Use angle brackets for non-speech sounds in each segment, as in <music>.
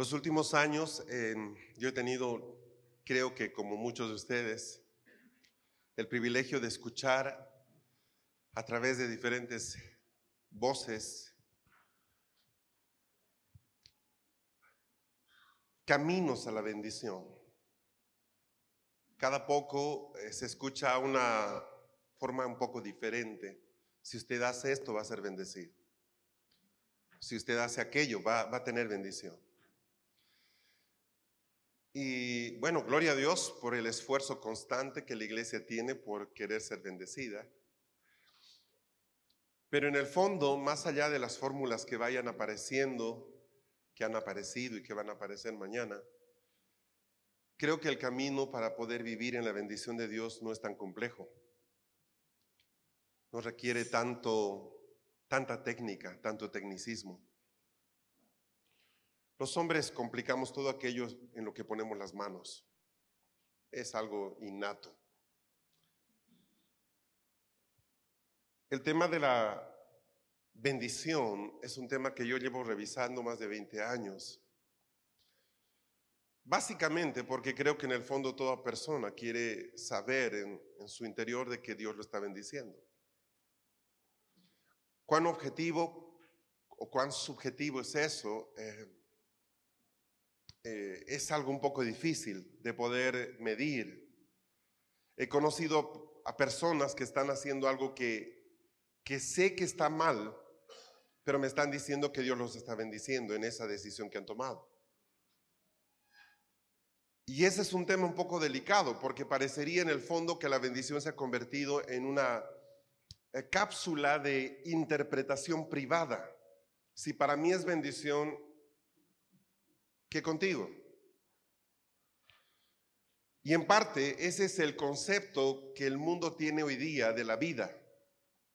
Los últimos años yo he tenido, creo que como muchos de ustedes, el privilegio de escuchar a través de diferentes voces caminos a la bendición. Cada poco eh, se escucha una forma un poco diferente. Si usted hace esto, va a ser bendecido. Si usted hace aquello, va, va a tener bendición. Y bueno, gloria a Dios por el esfuerzo constante que la iglesia tiene por querer ser bendecida. Pero en el fondo, más allá de las fórmulas que vayan apareciendo, que han aparecido y que van a aparecer mañana, creo que el camino para poder vivir en la bendición de Dios no es tan complejo. No requiere tanto, tanta técnica, tanto tecnicismo. Los hombres complicamos todo aquello en lo que ponemos las manos. Es algo innato. El tema de la bendición es un tema que yo llevo revisando más de 20 años. Básicamente porque creo que en el fondo toda persona quiere saber en, su interior de que Dios lo está bendiciendo. ¿Cuán objetivo o cuán subjetivo es eso? Eh, eh, es algo un poco difícil de poder medir. He conocido a personas que están haciendo algo que, que sé que está mal, pero me están diciendo que Dios los está bendiciendo en esa decisión que han tomado. Y ese es un tema un poco delicado, porque parecería en el fondo que la bendición se ha convertido en una eh, cápsula de interpretación privada. Si para mí es bendición, que contigo. Y en parte ese es el concepto que el mundo tiene hoy día de la vida.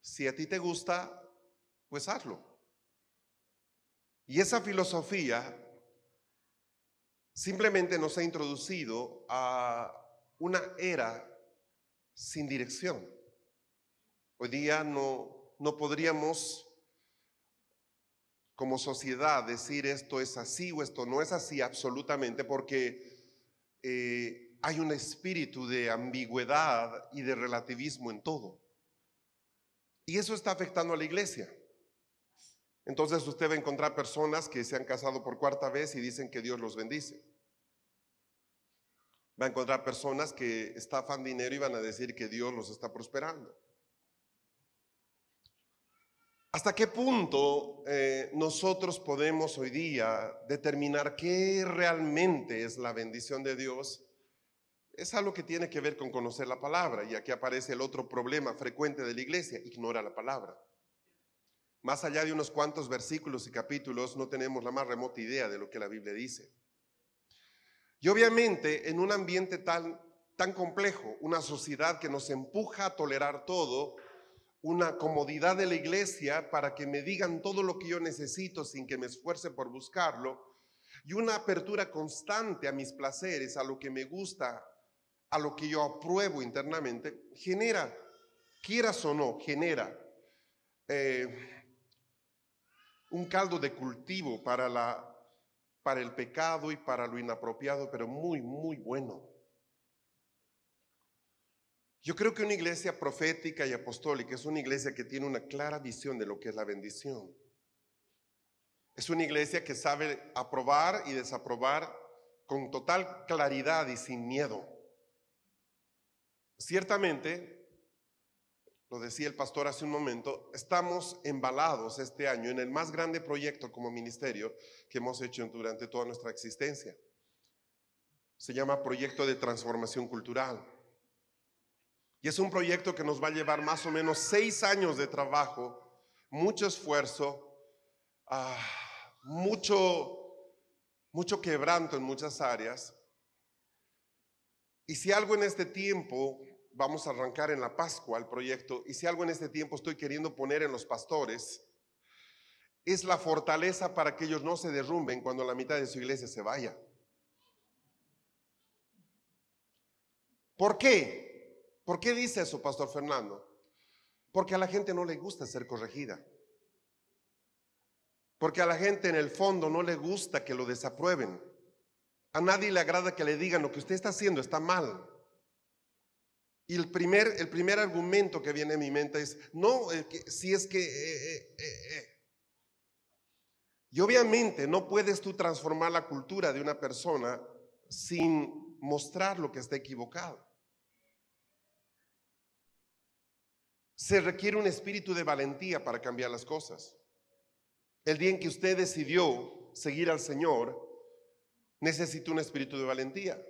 Si a ti te gusta, pues hazlo. Y esa filosofía simplemente nos ha introducido a una era sin dirección. Hoy día no, no podríamos como sociedad decir esto es así o esto no es así absolutamente porque eh, hay un espíritu de ambigüedad y de relativismo en todo. Y eso está afectando a la iglesia. Entonces usted va a encontrar personas que se han casado por cuarta vez y dicen que Dios los bendice. Va a encontrar personas que estafan dinero y van a decir que Dios los está prosperando. ¿Hasta qué punto eh, nosotros podemos hoy día determinar qué realmente es la bendición de Dios? Es algo que tiene que ver con conocer la palabra y aquí aparece el otro problema frecuente de la iglesia, ignora la palabra. Más allá de unos cuantos versículos y capítulos, no tenemos la más remota idea de lo que la Biblia dice. Y obviamente en un ambiente tan, tan complejo, una sociedad que nos empuja a tolerar todo, una comodidad de la iglesia para que me digan todo lo que yo necesito sin que me esfuerce por buscarlo y una apertura constante a mis placeres, a lo que me gusta, a lo que yo apruebo internamente, genera, quieras o no, genera eh, un caldo de cultivo para, la, para el pecado y para lo inapropiado, pero muy, muy bueno. Yo creo que una iglesia profética y apostólica es una iglesia que tiene una clara visión de lo que es la bendición. Es una iglesia que sabe aprobar y desaprobar con total claridad y sin miedo. Ciertamente, lo decía el pastor hace un momento, estamos embalados este año en el más grande proyecto como ministerio que hemos hecho durante toda nuestra existencia. Se llama Proyecto de Transformación Cultural. Y es un proyecto que nos va a llevar más o menos seis años de trabajo, mucho esfuerzo, ah, mucho, mucho quebranto en muchas áreas. Y si algo en este tiempo, vamos a arrancar en la Pascua el proyecto, y si algo en este tiempo estoy queriendo poner en los pastores, es la fortaleza para que ellos no se derrumben cuando la mitad de su iglesia se vaya. ¿Por qué? ¿Por qué dice eso, Pastor Fernando? Porque a la gente no le gusta ser corregida. Porque a la gente en el fondo no le gusta que lo desaprueben. A nadie le agrada que le digan lo que usted está haciendo está mal. Y el primer, el primer argumento que viene a mi mente es, no, si es que... Eh, eh, eh, y obviamente no puedes tú transformar la cultura de una persona sin mostrar lo que está equivocado. Se requiere un espíritu de valentía para cambiar las cosas. El día en que usted decidió seguir al Señor, necesitó un espíritu de valentía.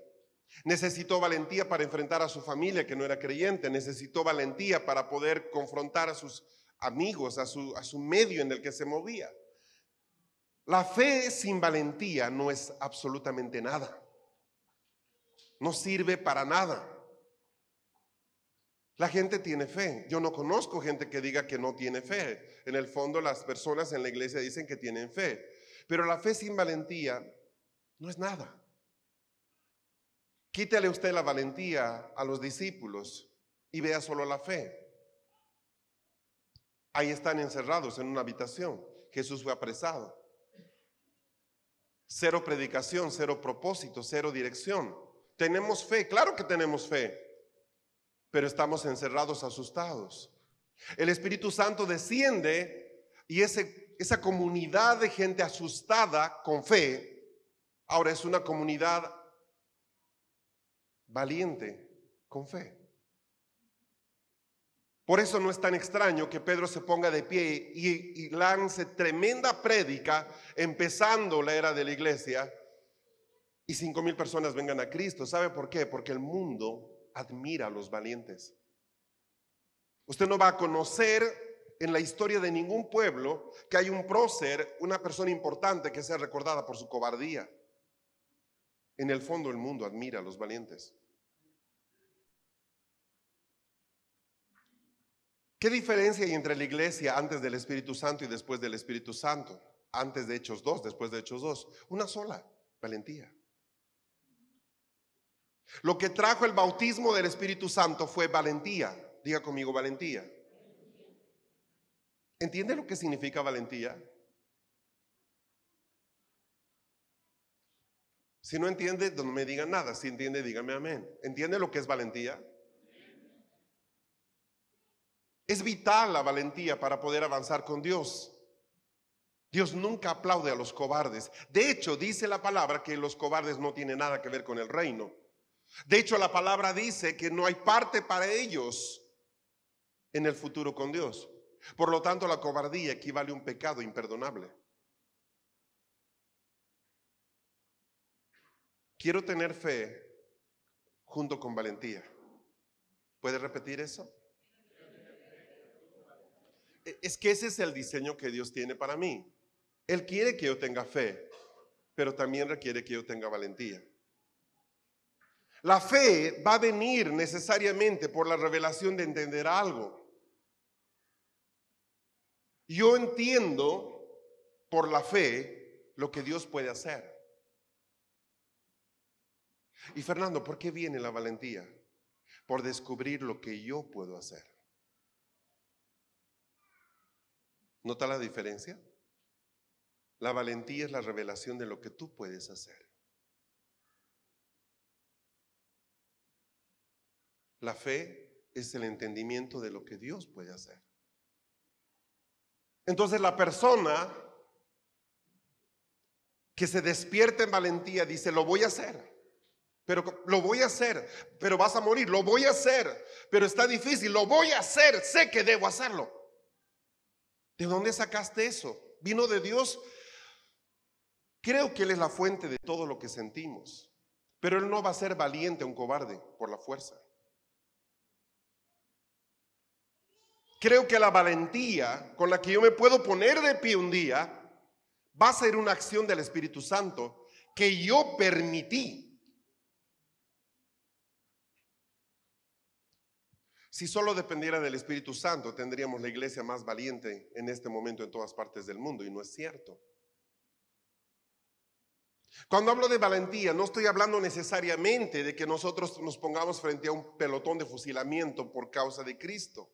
Necesitó valentía para enfrentar a su familia que no era creyente. Necesitó valentía para poder confrontar a sus amigos, a su, a su medio en el que se movía. La fe sin valentía no es absolutamente nada. No sirve para nada. La gente tiene fe. Yo no conozco gente que diga que no tiene fe. En el fondo las personas en la iglesia dicen que tienen fe. Pero la fe sin valentía no es nada. Quítale usted la valentía a los discípulos y vea solo la fe. Ahí están encerrados en una habitación. Jesús fue apresado. Cero predicación, cero propósito, cero dirección. Tenemos fe, claro que tenemos fe pero estamos encerrados, asustados. El Espíritu Santo desciende y ese, esa comunidad de gente asustada con fe, ahora es una comunidad valiente con fe. Por eso no es tan extraño que Pedro se ponga de pie y, lance tremenda prédica, empezando la era de la iglesia, y cinco mil personas vengan a Cristo. ¿Sabe por qué? Porque el mundo admira a los valientes. Usted no va a conocer en la historia de ningún pueblo que hay un prócer, una persona importante que sea recordada por su cobardía. En el fondo el mundo admira a los valientes. ¿Qué diferencia hay entre la iglesia antes del Espíritu Santo y después del Espíritu Santo? Antes de Hechos 2, después de Hechos 2. Una sola, valentía. Lo que trajo el bautismo del Espíritu Santo fue valentía. Diga conmigo valentía. ¿Entiende lo que significa valentía? Si no entiende, no me diga nada. Si entiende, dígame amén. ¿Entiende lo que es valentía? Es vital la valentía para poder avanzar con Dios. Dios nunca aplaude a los cobardes. De hecho, dice la palabra que los cobardes no tienen nada que ver con el reino. De hecho, la palabra dice que no hay parte para ellos en el futuro con Dios. Por lo tanto, la cobardía equivale a un pecado imperdonable. Quiero tener fe junto con valentía. ¿Puede repetir eso? E, es que ese es el diseño que Dios tiene para mí. Él quiere que yo tenga fe, pero también requiere que yo tenga valentía. La fe va a venir necesariamente por la revelación de entender algo. Yo entiendo por la fe lo que Dios puede hacer. Y Fernando, ¿por qué viene la valentía? Por descubrir lo que yo puedo hacer. ¿Nota la diferencia? La valentía es la revelación de lo que tú puedes hacer. La fe es el entendimiento de lo que Dios puede hacer. Entonces la persona que se despierta en valentía dice, lo voy a hacer. Pero lo voy a hacer, pero vas a morir, lo voy a hacer, pero está difícil, lo voy a hacer, sé que debo hacerlo. ¿De dónde sacaste eso? ¿Vino de Dios? Creo que Él es la fuente de todo lo que sentimos, pero Él no va a ser valiente un cobarde por la fuerza. Creo que la valentía con la que yo me puedo poner de pie un día va a ser una acción del Espíritu Santo que yo permití. Si solo dependiera del Espíritu Santo, tendríamos la iglesia más valiente en este momento en todas partes del mundo, y no es cierto. Cuando hablo de valentía, no estoy hablando necesariamente de que nosotros nos pongamos frente a un pelotón de fusilamiento por causa de Cristo.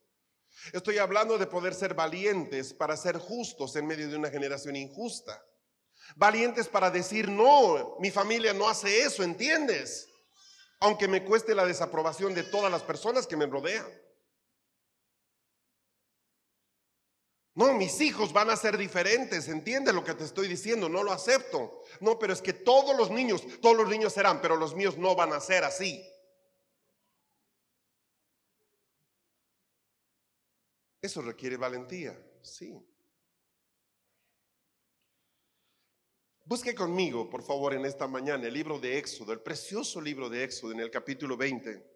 Estoy hablando de poder ser valientes para ser justos en medio de una generación injusta. Valientes para decir, no, mi familia no hace eso, ¿entiendes? Aunque me cueste la desaprobación de todas las personas que me rodean. No, mis hijos van a ser diferentes, entiende lo que te estoy diciendo, no lo acepto. No, pero es que todos los niños, todos los niños serán, pero los míos no van a ser así. Eso requiere valentía, sí. Busque conmigo, por favor, en esta mañana el libro de Éxodo, el precioso libro de Éxodo en el capítulo 20.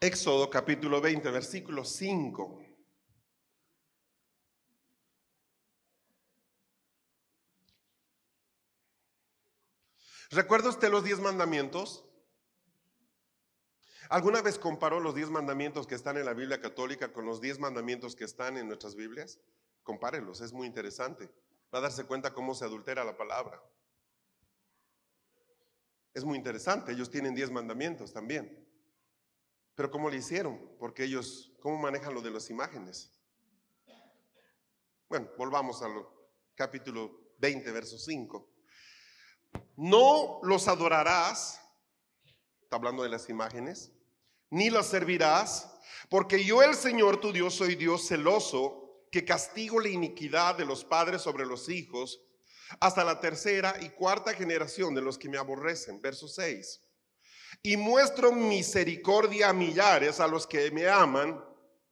Éxodo capítulo 20, versículo 5. ¿Recuerda usted los diez mandamientos? ¿Alguna vez comparó los diez mandamientos que están en la Biblia católica con los diez mandamientos que están en nuestras Biblias? Compárelos, es muy interesante. Va a darse cuenta cómo se adultera la palabra. Es muy interesante, ellos tienen diez mandamientos también. Pero ¿cómo le hicieron? Porque ellos, ¿cómo manejan lo de las imágenes? Bueno, volvamos al capítulo 20, verso 5. No los adorarás, está hablando de las imágenes, ni las servirás, porque yo el Señor tu Dios soy Dios celoso, que castigo la iniquidad de los padres sobre los hijos, hasta la tercera y cuarta generación de los que me aborrecen. Verso 6 y muestro misericordia a millares a los que me aman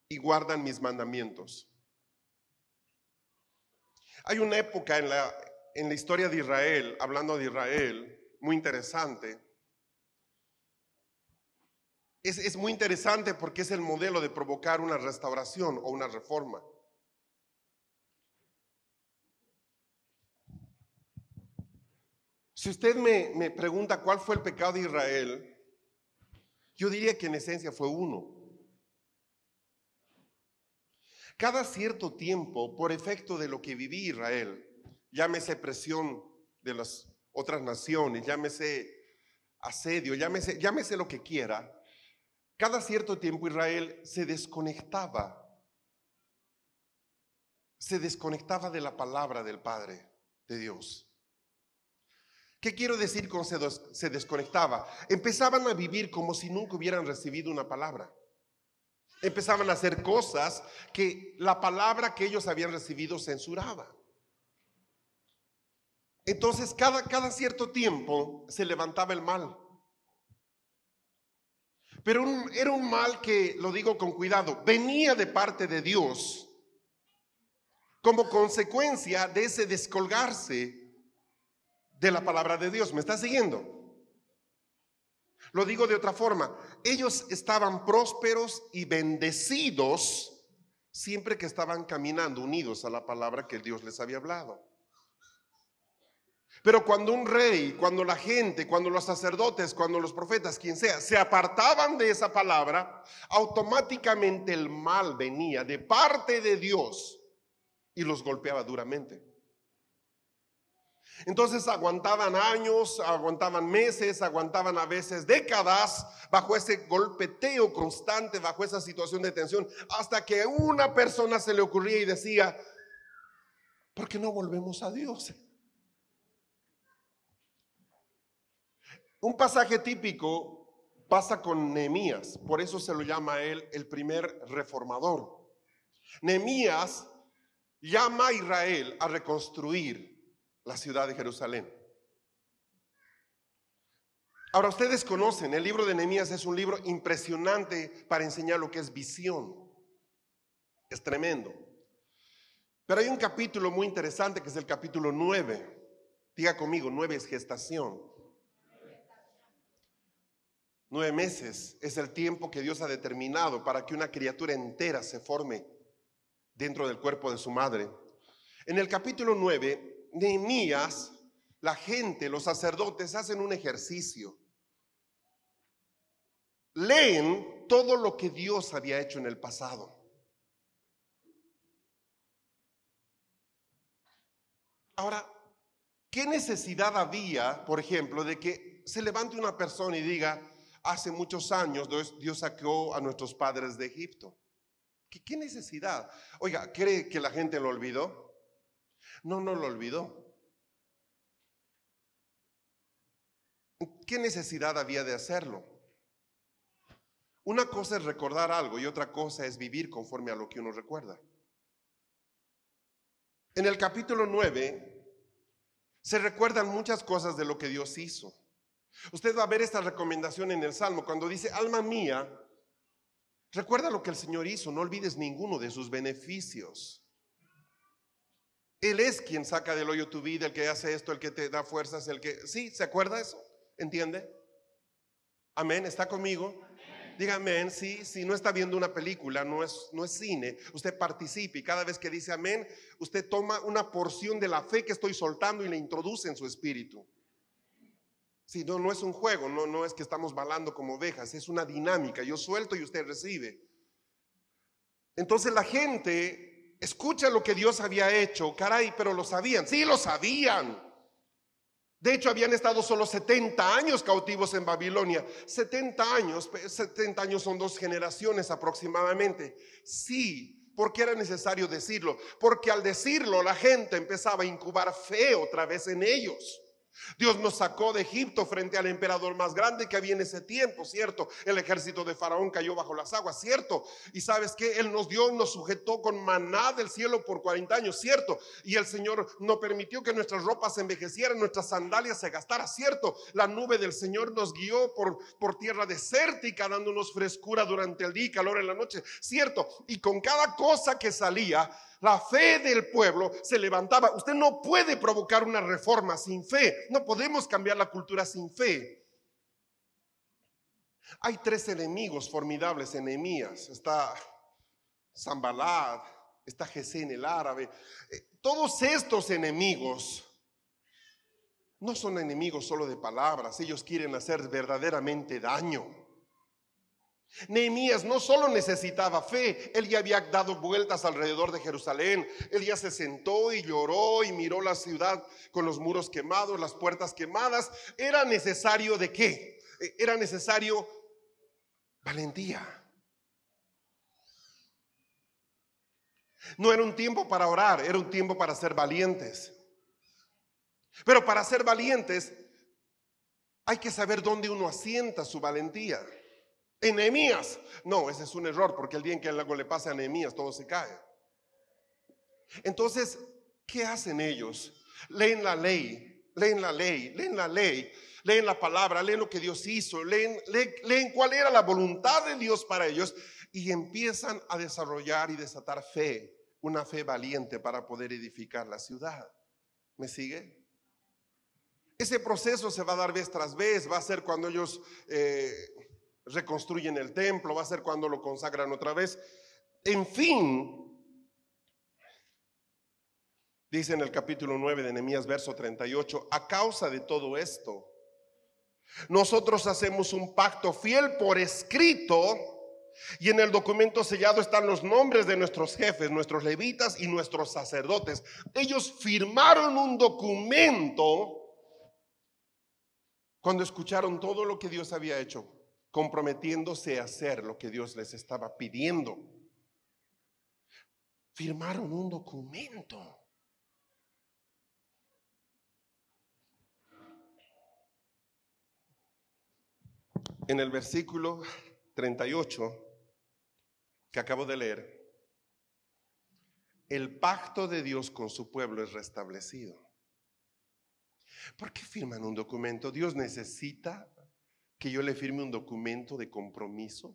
y guardan mis mandamientos. Hay una época en la, en la historia de Israel, hablando de Israel, muy interesante. Es, es muy interesante porque es el modelo de provocar una restauración o una reforma. Si usted me, me, pregunta cuál fue el pecado de Israel, yo diría que en esencia fue uno. Cada cierto tiempo, por efecto de lo que viví Israel, llámese presión de las otras naciones, llámese asedio, llámese, llámese lo que quiera, cada cierto tiempo Israel se desconectaba, se desconectaba de la palabra del Padre, de Dios. ¿Qué quiero decir con se, se desconectaba? Empezaban a vivir como si nunca hubieran recibido una palabra. Empezaban a hacer cosas que la palabra que ellos habían recibido censuraba. Entonces, cada, cierto tiempo se levantaba el mal. Pero era un mal que, lo digo con cuidado, venía de parte de Dios como consecuencia de ese descolgarse de la palabra de Dios. ¿Me está siguiendo? Lo digo de otra forma. Ellos estaban prósperos y bendecidos siempre que estaban caminando unidos a la palabra que Dios les había hablado. Pero cuando un rey, cuando la gente, cuando los sacerdotes, cuando los profetas, quien sea, se apartaban de esa palabra, automáticamente el mal venía de parte de Dios y los golpeaba duramente. Entonces aguantaban años, aguantaban meses, aguantaban a veces décadas bajo ese golpeteo constante, bajo esa situación de tensión, hasta que una persona se le ocurría y decía, ¿por qué no volvemos a Dios? Un pasaje típico pasa con Nehemías, por eso se lo llama él el primer reformador. Nehemías llama a Israel a reconstruir la ciudad de Jerusalén. Ahora ustedes conocen, el libro de Nehemías es un libro impresionante para enseñar lo que es visión. Es tremendo. Pero hay un capítulo muy interesante que es el capítulo 9. Diga conmigo, 9 es gestación. Nueve meses es el tiempo que Dios ha determinado para que una criatura entera se forme dentro del cuerpo de su madre. En el capítulo 9, Nehemías, la gente, los sacerdotes hacen un ejercicio. Leen todo lo que Dios había hecho en el pasado. Ahora, ¿qué necesidad había, por ejemplo, de que se levante una persona y diga, hace muchos años Dios sacó a nuestros padres de Egipto? ¿Qué, necesidad? Oiga, ¿cree que la gente lo olvidó? No, no lo olvidó. ¿Qué necesidad había de hacerlo? Una cosa es recordar algo y otra cosa es vivir conforme a lo que uno recuerda. En el capítulo 9 se recuerdan muchas cosas de lo que Dios hizo. Usted va a ver esta recomendación en el Salmo cuando dice, alma mía, recuerda lo que el Señor hizo, no olvides ninguno de sus beneficios. Él es quien saca del hoyo tu vida, el que hace esto, el que te da fuerzas, el que... Sí, ¿se acuerda eso? ¿Entiende? Amén, ¿está conmigo? Dígame amén, sí, si no está viendo una película, no es, no es cine, usted participe y cada vez que dice amén, usted toma una porción de la fe que estoy soltando y le introduce en su espíritu. Sí, no, no es un juego, no, no es que estamos balando como ovejas, es una dinámica, yo suelto y usted recibe. Entonces la gente escucha lo que Dios había hecho, caray, pero lo sabían, sí lo sabían. De hecho, habían estado solo 70 años cautivos en Babilonia. 70 años, 70 años son dos generaciones aproximadamente. Sí, porque era necesario decirlo. Porque al decirlo la gente empezaba a incubar fe otra vez en ellos. Dios nos sacó de Egipto frente al emperador más grande que había en ese tiempo, ¿cierto? El ejército de Faraón cayó bajo las aguas, ¿cierto? Y sabes que Él nos dio, nos sujetó con maná del cielo por 40 años, ¿cierto? Y el Señor no permitió que nuestras ropas se envejecieran, nuestras sandalias se gastaran, ¿cierto? La nube del Señor nos guió por, por tierra desértica, dándonos frescura durante el día y calor en la noche, ¿cierto? Y con cada cosa que salía, la fe del pueblo se levantaba. Usted no puede provocar una reforma sin fe. No podemos cambiar la cultura sin fe. Hay tres enemigos formidables enemías. Está Zambalad, está Gesén el árabe. Eh, todos estos enemigos no son enemigos solo de palabras. Ellos quieren hacer verdaderamente daño. Nehemías no solo necesitaba fe, él ya había dado vueltas alrededor de Jerusalén, él ya se sentó y lloró y miró la ciudad con los muros quemados, las puertas quemadas. Era necesario de qué? Era necesario valentía. No era un tiempo para orar, era un tiempo para ser valientes. Pero para ser valientes hay que saber dónde uno asienta su valentía. Enemías. No, ese es un error, porque el día en que algo le pasa a Nehemías, todo se cae. Entonces, ¿qué hacen ellos? Leen la ley, leen la ley, leen la ley, leen la palabra, leen lo que Dios hizo, leen, leen, leen cuál era la voluntad de Dios para ellos y empiezan a desarrollar y desatar fe, una fe valiente para poder edificar la ciudad. ¿Me sigue? Ese proceso se va a dar vez tras vez, va a ser cuando ellos eh, reconstruyen el templo, va a ser cuando lo consagran otra vez. En fin, dice en el capítulo 9 de Nehemías, verso 38, a causa de todo esto, nosotros hacemos un pacto fiel por escrito y en el documento sellado están los nombres de nuestros jefes, nuestros levitas y nuestros sacerdotes. Ellos firmaron un documento cuando escucharon todo lo que Dios había hecho comprometiéndose a hacer lo que Dios les estaba pidiendo. Firmaron un documento. En el versículo 38 que acabo de leer, el pacto de Dios con su pueblo es restablecido. ¿Por qué firman un documento? Dios necesita que yo le firme un documento de compromiso?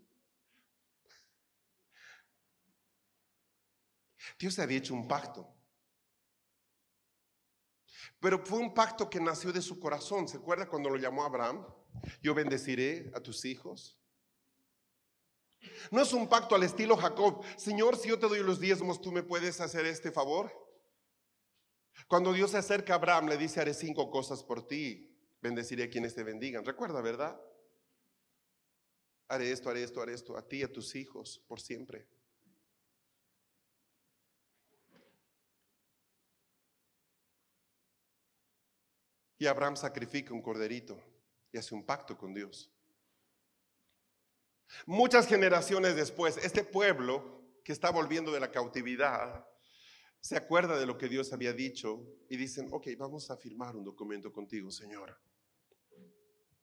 Dios había hecho un pacto. Pero fue un pacto que nació de su corazón. ¿Se acuerda cuando lo llamó Abraham? Yo bendeciré a tus hijos. No es un pacto al estilo Jacob. Señor, si yo te doy los diezmos, ¿tú me puedes hacer este favor? Cuando Dios se acerca a Abraham, le dice, haré cinco cosas por ti. Bendeciré a quienes te bendigan. Recuerda, ¿verdad? Haré esto, haré esto, haré esto, a ti y a tus hijos, por siempre. Y Abraham sacrifica un corderito y hace un pacto con Dios. Muchas generaciones después, este pueblo que está volviendo de la cautividad, se acuerda de lo que Dios había dicho y dicen, ok, vamos a firmar un documento contigo, Señor.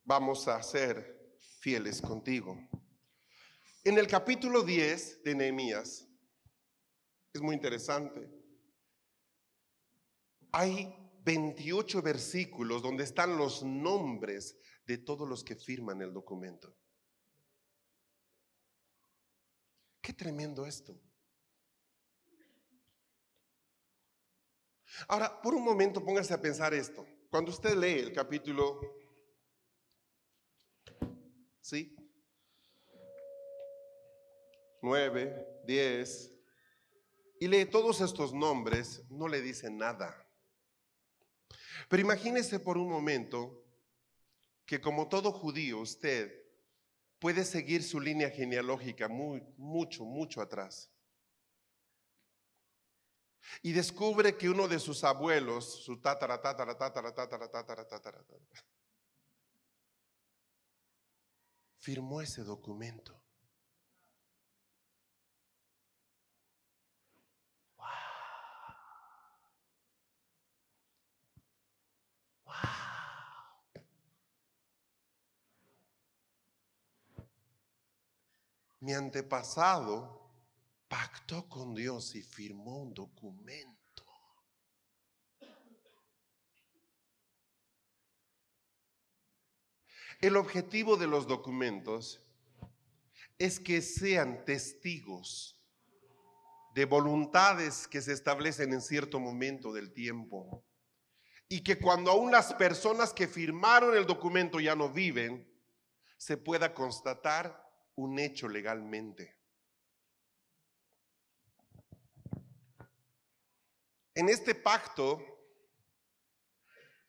Vamos a ser fieles contigo. En el capítulo 10 de Nehemías, es muy interesante, hay 28 versículos donde están los nombres de todos los que firman el documento. Qué tremendo esto. Ahora, por un momento póngase a pensar esto. Cuando usted lee el capítulo, ¿sí? 9, 10, y lee todos estos nombres, no le dice nada. Pero imagínese por un momento que como todo judío usted puede seguir su línea genealógica muy, mucho, mucho atrás. Y descubre que uno de sus abuelos, su tatara, tatara, tatara, tatara, tatara, tatara, tatara, firmó ese documento. mi antepasado pactó con Dios y firmó un documento. El objetivo de los documentos es que sean testigos de voluntades que se establecen en cierto momento del tiempo. Y que cuando aún las personas que firmaron el documento ya no viven, se pueda constatar un hecho legalmente. En este pacto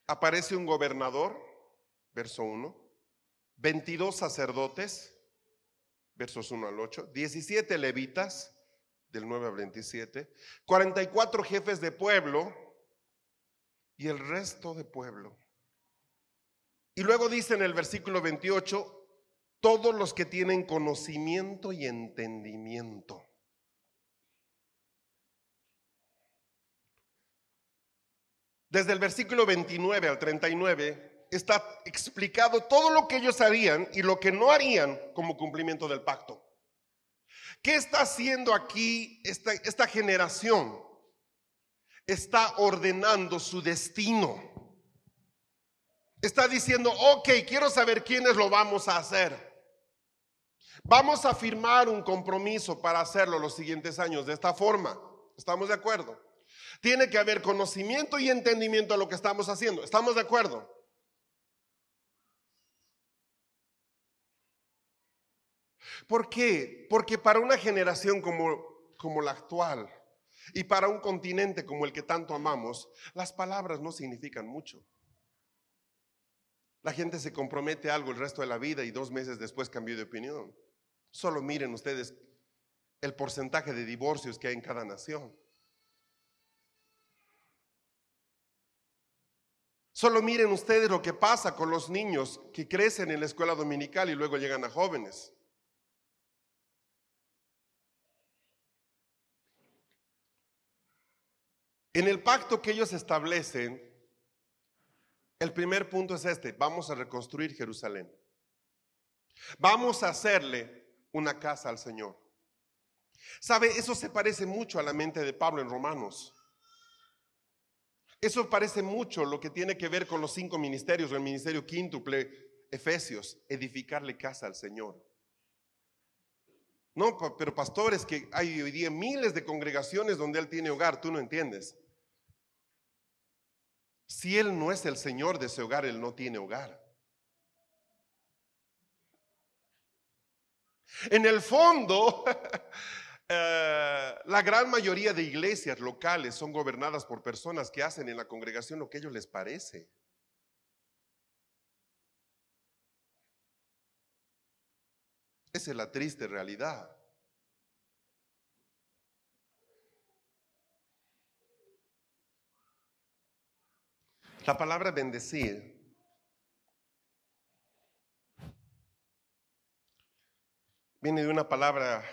aparece un gobernador, verso 1, 22 sacerdotes, versos 1 al 8, 17 levitas, del 9 al 27, 44 jefes de pueblo y el resto de pueblo. Y luego dice en el versículo 28, todos los que tienen conocimiento y entendimiento. Desde el versículo 29 al 39 está explicado todo lo que ellos harían y lo que no harían como cumplimiento del pacto. ¿Qué está haciendo aquí esta, esta generación? Está ordenando su destino. Está diciendo, ok, quiero saber quiénes lo vamos a hacer. Vamos a firmar un compromiso para hacerlo los siguientes años de esta forma. ¿Estamos de acuerdo? Tiene que haber conocimiento y entendimiento de lo que estamos haciendo. ¿Estamos de acuerdo? ¿Por qué? Porque para una generación como, como la actual y para un continente como el que tanto amamos, las palabras no significan mucho. La gente se compromete algo el resto de la vida y dos meses después cambió de opinión. Solo miren ustedes el porcentaje de divorcios que hay en cada nación. Solo miren ustedes lo que pasa con los niños que crecen en la escuela dominical y luego llegan a jóvenes. En el pacto que ellos establecen, el primer punto es este, vamos a reconstruir Jerusalén. Vamos a hacerle una casa al Señor. ¿Sabe? Eso se parece mucho a la mente de Pablo en Romanos. Eso parece mucho lo que tiene que ver con los cinco ministerios o el ministerio quíntuple Efesios, edificarle casa al Señor. No, pero pastores, que hay hoy día miles de congregaciones donde Él tiene hogar, tú no entiendes. Si Él no es el Señor de ese hogar, Él no tiene hogar. En el fondo, <laughs> eh, la gran mayoría de iglesias locales son gobernadas por personas que hacen en la congregación lo que a ellos les parece. Esa es la triste realidad. La palabra bendecir viene de una palabra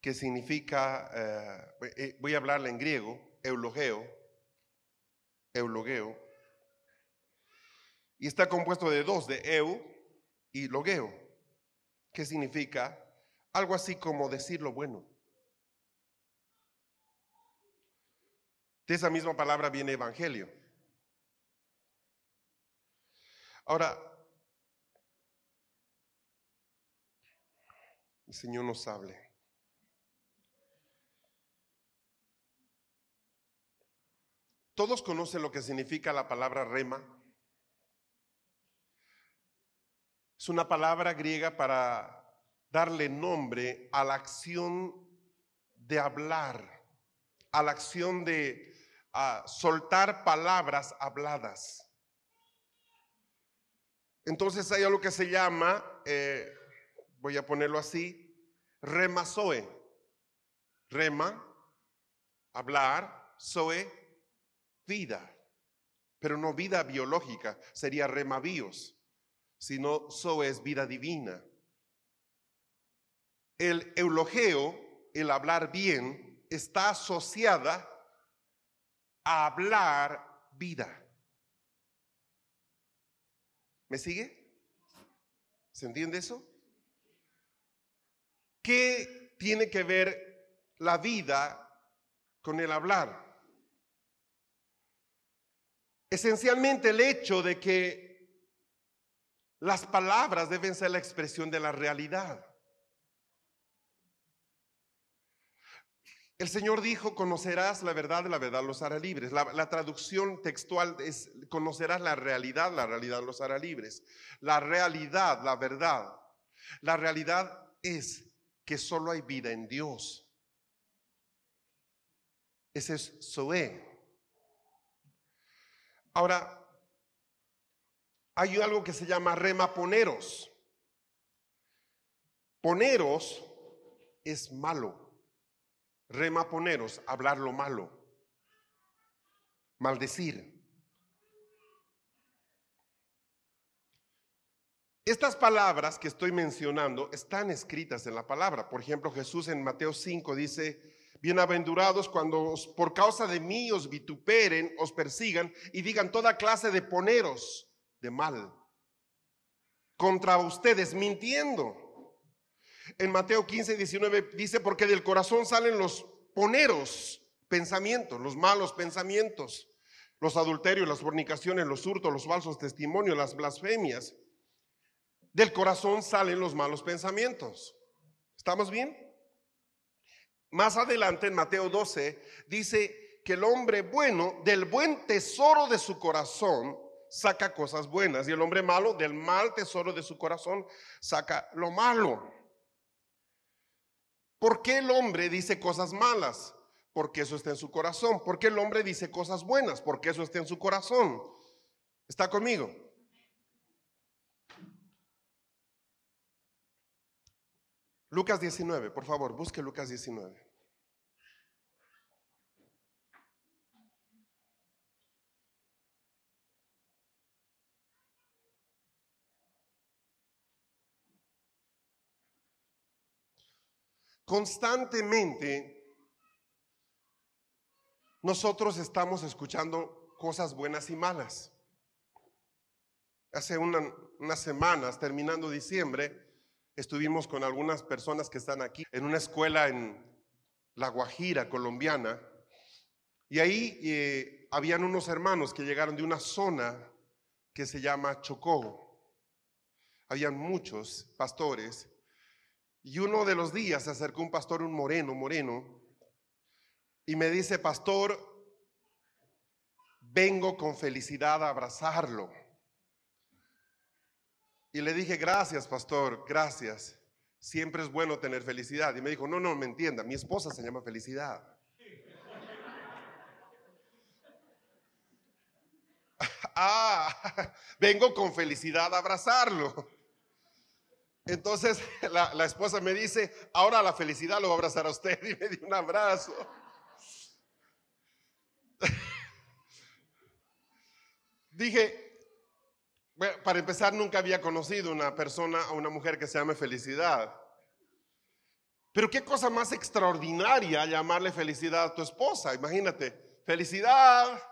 que significa, eh, eh, voy a hablarla en griego, eulogeo, eulogeo, y está compuesto de dos, de eu y logeo, que significa algo así como decir lo bueno. De esa misma palabra viene evangelio. Ahora, el Señor nos hable. Todos conocen lo que significa la palabra rema. Es una palabra griega para darle nombre a la acción de hablar, a la acción de soltar palabras habladas. Entonces hay algo que se llama, eh, voy a ponerlo así, rema zoe. Rema, hablar, zoe, vida. Pero no vida biológica, sería rema bios sino so es vida divina. El eulogeo, el hablar bien, está asociada a hablar vida. ¿Me sigue? ¿Se entiende eso? ¿Qué tiene que ver la vida con el hablar? Esencialmente el hecho de que las palabras deben ser la expresión de la realidad. El Señor dijo, conocerás la verdad, la verdad los hará libres. La, traducción textual es, conocerás la realidad, la realidad los hará libres. La realidad, la verdad. La realidad es que solo hay vida en Dios. Ese es Zoé. Ahora, hay algo que se llama remaponeros. Poneros es malo. Remaponeros, hablar lo malo. Maldecir. Estas palabras que estoy mencionando están escritas en la palabra. Por ejemplo, Jesús en Mateo 5 dice, bienaventurados cuando por causa de mí os vituperen, os persigan y digan toda clase de poneros de mal contra ustedes mintiendo. En Mateo 15, 19 dice, porque del corazón salen los poneros pensamientos, los malos pensamientos, los adulterios, las fornicaciones, los hurtos, los falsos testimonios, las blasfemias. Del corazón salen los malos pensamientos. ¿Estamos bien? Más adelante en Mateo 12 dice que el hombre bueno del buen tesoro de su corazón saca cosas buenas y el hombre malo del mal tesoro de su corazón saca lo malo. ¿Por qué el hombre dice cosas malas? Porque eso está en su corazón. ¿Por qué el hombre dice cosas buenas? Porque eso está en su corazón. ¿Está conmigo? Lucas 19, por favor, busque Lucas 19. Constantemente nosotros estamos escuchando cosas buenas y malas. Hace unas semanas, terminando diciembre, estuvimos con algunas personas que están aquí en una escuela en La Guajira, colombiana, y ahí eh, habían unos hermanos que llegaron de una zona que se llama Chocó. Habían muchos pastores Y uno de los días se acercó un pastor, un moreno, moreno, y me dice, pastor, vengo con felicidad a abrazarlo. Y le dije, gracias, pastor, gracias. Siempre es bueno tener felicidad. Y me dijo, no, no, me entienda, mi esposa se llama felicidad. <laughs> ah, <laughs> vengo con felicidad a abrazarlo. Entonces <laughs> la, esposa me dice, ahora la felicidad lo va a abrazar a usted <laughs> y me dio un abrazo. <laughs> Dije, para empezar, nunca había conocido una persona o una mujer que se llame felicidad. Pero qué cosa más extraordinaria llamarle felicidad a tu esposa. Imagínate, felicidad.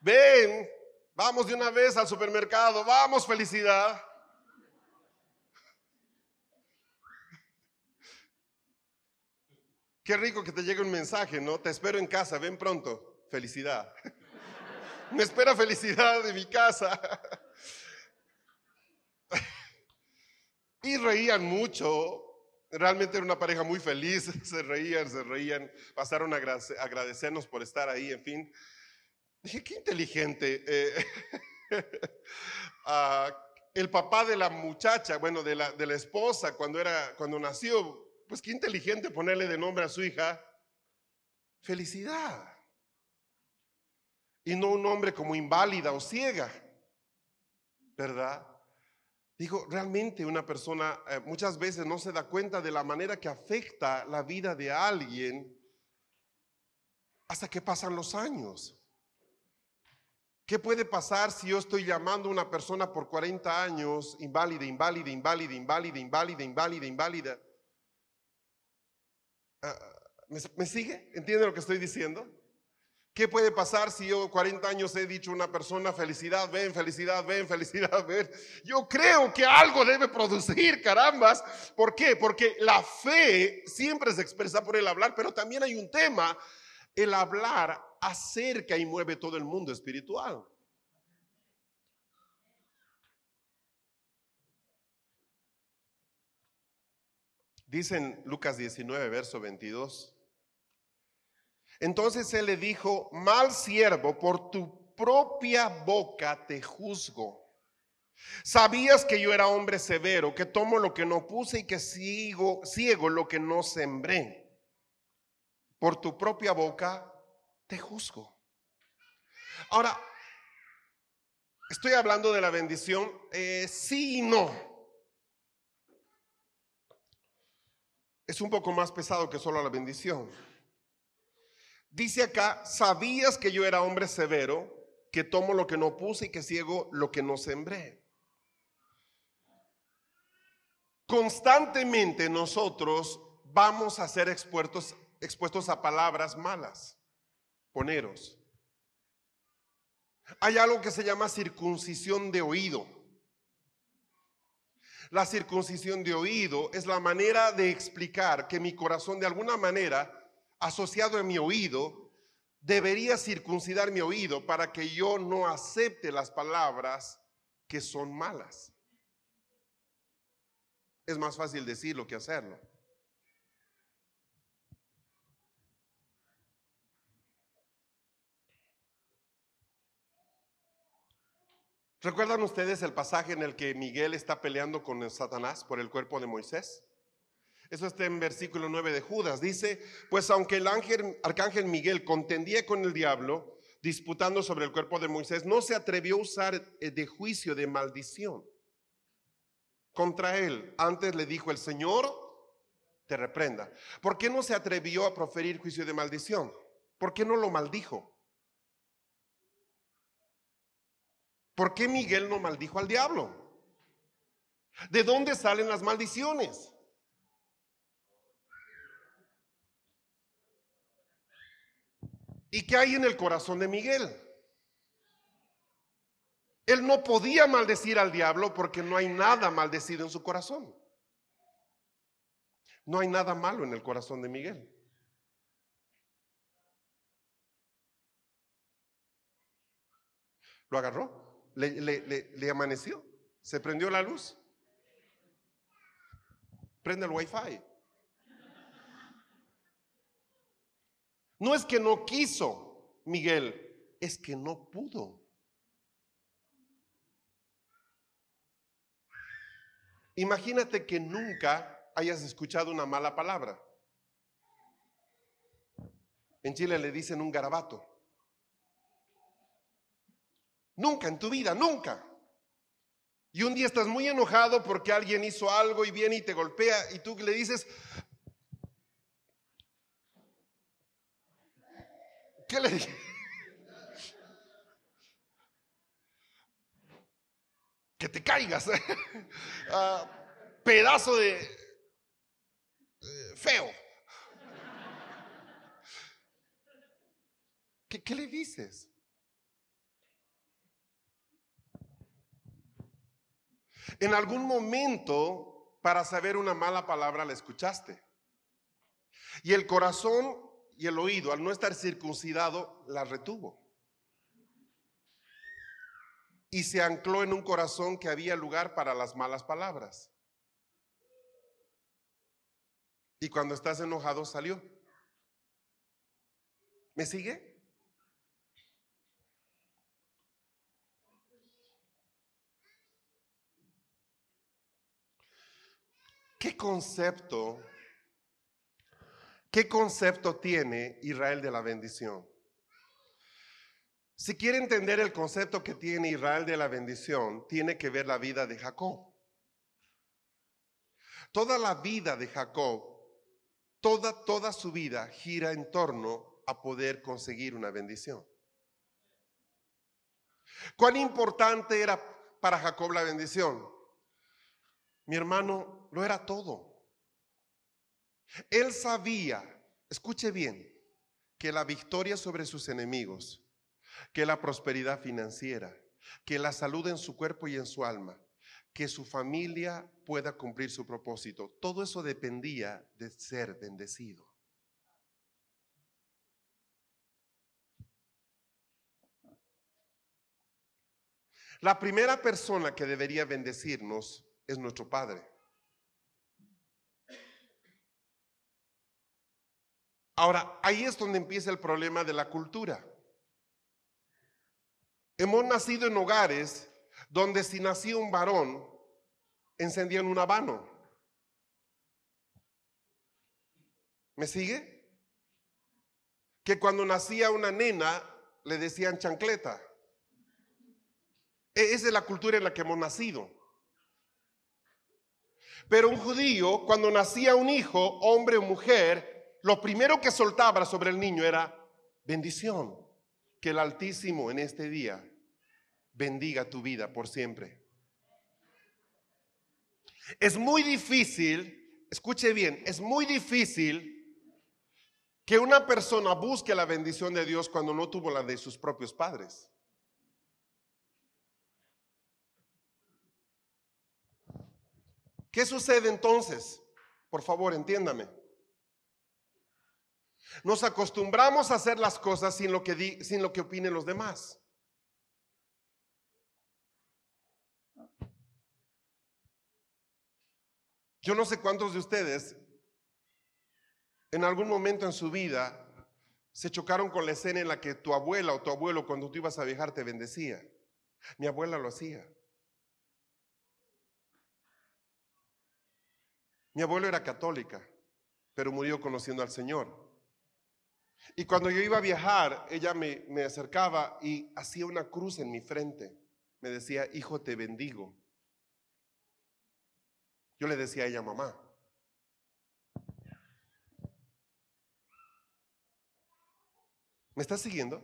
Ven, vamos de una vez al supermercado, vamos felicidad. Qué rico que te llegue un mensaje, ¿no? Te espero en casa, ven pronto. Felicidad. <laughs> Me espera felicidad de mi casa. <laughs> Y reían mucho. Realmente era una pareja muy feliz. <laughs> Se reían, se reían. Pasaron a agradecernos por estar ahí, en fin. Dije, qué inteligente. Eh, ah, el papá de la muchacha, bueno, de la, de la esposa, cuando, era, cuando nació, pues qué inteligente ponerle de nombre a su hija. Felicidad y no un hombre como inválida o ciega, ¿verdad? Digo, realmente una persona eh, muchas veces no se da cuenta de la manera que afecta la vida de alguien hasta que pasan los años. ¿Qué puede pasar si yo estoy llamando a una persona por 40 años inválida, inválida, inválida, inválida, inválida, inválida, inválida? ¿Me, ¿Me sigue? ¿Entiende lo que estoy diciendo? ¿Qué puede pasar si yo 40 años he dicho a una persona, felicidad, ven, felicidad, ven, <laughs> felicidad, ven? Yo creo que algo debe producir, carambas. ¿Por qué? Porque la fe siempre se expresa por el hablar, pero también hay un tema, el hablar acerca y mueve todo el mundo espiritual. Dicen Lucas 19, verso 22. Entonces él le dijo, mal siervo, por tu propia boca te juzgo. Sabías que yo era hombre severo, que tomo lo que no puse y que sigo, ciego lo que no sembré. Por tu propia boca te juzgo. Ahora, estoy hablando de la bendición, eh, sí y no. Es un poco más pesado que solo la bendición. Dice acá, sabías que yo era hombre severo, que tomo lo que no puse y que ciego lo que no sembré. Constantemente nosotros vamos a ser expuestos, expuestos a palabras malas. Poneros. Hay algo que se llama circuncisión de oído. La circuncisión de oído es la manera de explicar que mi corazón de alguna manera asociado en mi oído, debería circuncidar mi oído para que yo no acepte las palabras que son malas. Es más fácil decirlo que hacerlo. ¿Recuerdan ustedes el pasaje en el que Miguel está peleando con Satanás por el cuerpo de Moisés? Eso está en versículo 9 de Judas. Dice, pues aunque el ángel, arcángel Miguel contendía con el diablo, disputando sobre el cuerpo de Moisés, no se atrevió a usar eh, de juicio de maldición contra él. Antes le dijo, el Señor te reprenda. ¿Por qué no se atrevió a proferir juicio de maldición? ¿Por qué no lo maldijo? ¿Por qué Miguel no maldijo al diablo? ¿De dónde salen las maldiciones? ¿Y qué hay en el corazón de Miguel? Él no podía maldecir al diablo porque no hay nada maldecido en su corazón. No hay nada malo en el corazón de Miguel. ¿Lo agarró? ¿Le, amaneció? ¿Se prendió la luz? Prende el wifi. No es que no quiso, Miguel, es que no pudo. Imagínate que nunca hayas escuchado una mala palabra. En Chile le dicen un garabato. Nunca en tu vida, nunca. Y un día estás muy enojado porque alguien hizo algo y viene y te golpea y tú le dices, ¿qué le dije? <laughs> Que te caigas. <laughs> Ah, pedazo de feo. ¿Qué, ¿Qué le dices? En algún momento, para saber una mala palabra, la escuchaste. Y el corazón y el oído, al no estar circuncidado, la retuvo. Y se ancló en un corazón que había lugar para las malas palabras. Y cuando estás enojado salió. ¿Me sigue? ¿Qué concepto, qué concepto tiene Israel de la bendición? Si quiere entender el concepto que tiene Israel de la bendición, tiene que ver la vida de Jacob. Toda la vida de Jacob, toda, toda su vida gira en torno a poder conseguir una bendición. ¿Cuán importante era para Jacob la bendición? Mi hermano, lo era todo. Él sabía, escuche bien, que la victoria sobre sus enemigos, que la prosperidad financiera, que la salud en su cuerpo y en su alma, que su familia pueda cumplir su propósito, todo eso dependía de ser bendecido. La primera persona que debería bendecirnos es nuestro Padre. Ahora, ahí es donde empieza el problema de la cultura. Hemos nacido en hogares donde si nacía un varón, encendían un habano. ¿Me sigue? Que cuando nacía una nena, le decían chancleta. E-, esa es la cultura en la que hemos nacido. Pero un judío, cuando nacía un hijo, hombre o mujer, lo primero que soltaba sobre el niño era bendición. Que el Altísimo en este día bendiga tu vida por siempre. Es muy difícil, escuche bien, es muy difícil que una persona busque la bendición de Dios cuando no tuvo la de sus propios padres. ¿Qué sucede entonces? Por favor, entiéndame. Nos acostumbramos a hacer las cosas sin lo que, sin lo que opinen los demás. Yo no sé cuántos de ustedes en algún momento en su vida se chocaron con la escena en la que tu abuela o tu abuelo cuando tú ibas a viajar te bendecía. Mi abuela lo hacía. Mi abuelo era católica, pero murió conociendo al Señor. Y cuando yo iba a viajar, ella me, me acercaba y hacía una cruz en mi frente. Me decía, hijo, te bendigo. Yo le decía a ella, mamá. ¿Me estás siguiendo?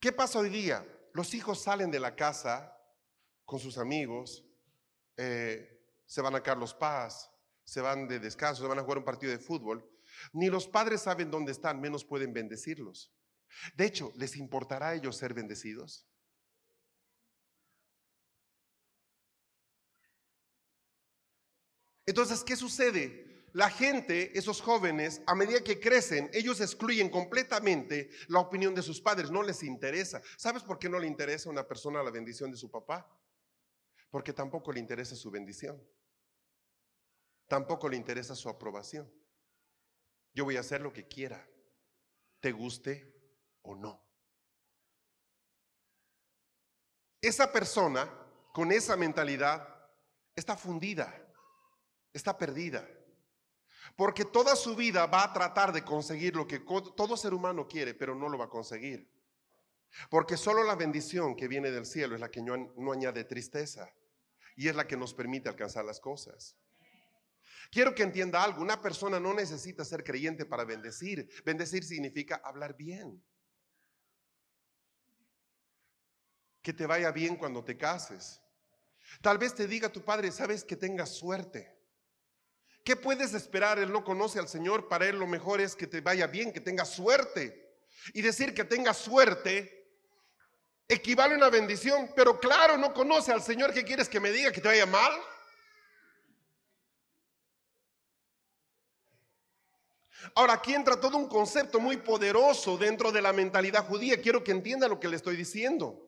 ¿Qué pasa hoy día? Los hijos salen de la casa con sus amigos, eh, se van a Carlos Paz, se van de descanso, se van a jugar un partido de fútbol. Ni los padres saben dónde están, menos pueden bendecirlos. De hecho, ¿les importará a ellos ser bendecidos? Entonces, ¿qué sucede? La gente, esos jóvenes, a medida que crecen, ellos excluyen completamente la opinión de sus padres, no les interesa. ¿Sabes por qué no le interesa a una persona la bendición de su papá? Porque tampoco le interesa su bendición. Tampoco le interesa su aprobación. Yo voy a hacer lo que quiera, te guste o no. Esa persona con esa mentalidad está fundida, está perdida. Porque toda su vida va a tratar de conseguir lo que todo ser humano quiere, pero no lo va a conseguir. Porque solo la bendición que viene del cielo es la que no, añade tristeza y es la que nos permite alcanzar las cosas. Quiero que entienda algo, una persona no necesita ser creyente para bendecir. Bendecir significa hablar bien. Que te vaya bien cuando te cases. Tal vez te diga tu padre, sabes que tengas suerte. ¿Qué puedes esperar? Él no conoce al Señor, para él lo mejor es que te vaya bien, que tengas suerte. Y decir que tengas suerte equivale a una bendición, pero claro, no conoce al Señor, ¿qué quieres que me diga? ¿Que te vaya mal? Ahora, aquí entra todo un concepto muy poderoso dentro de la mentalidad judía. Quiero que entienda lo que le estoy diciendo.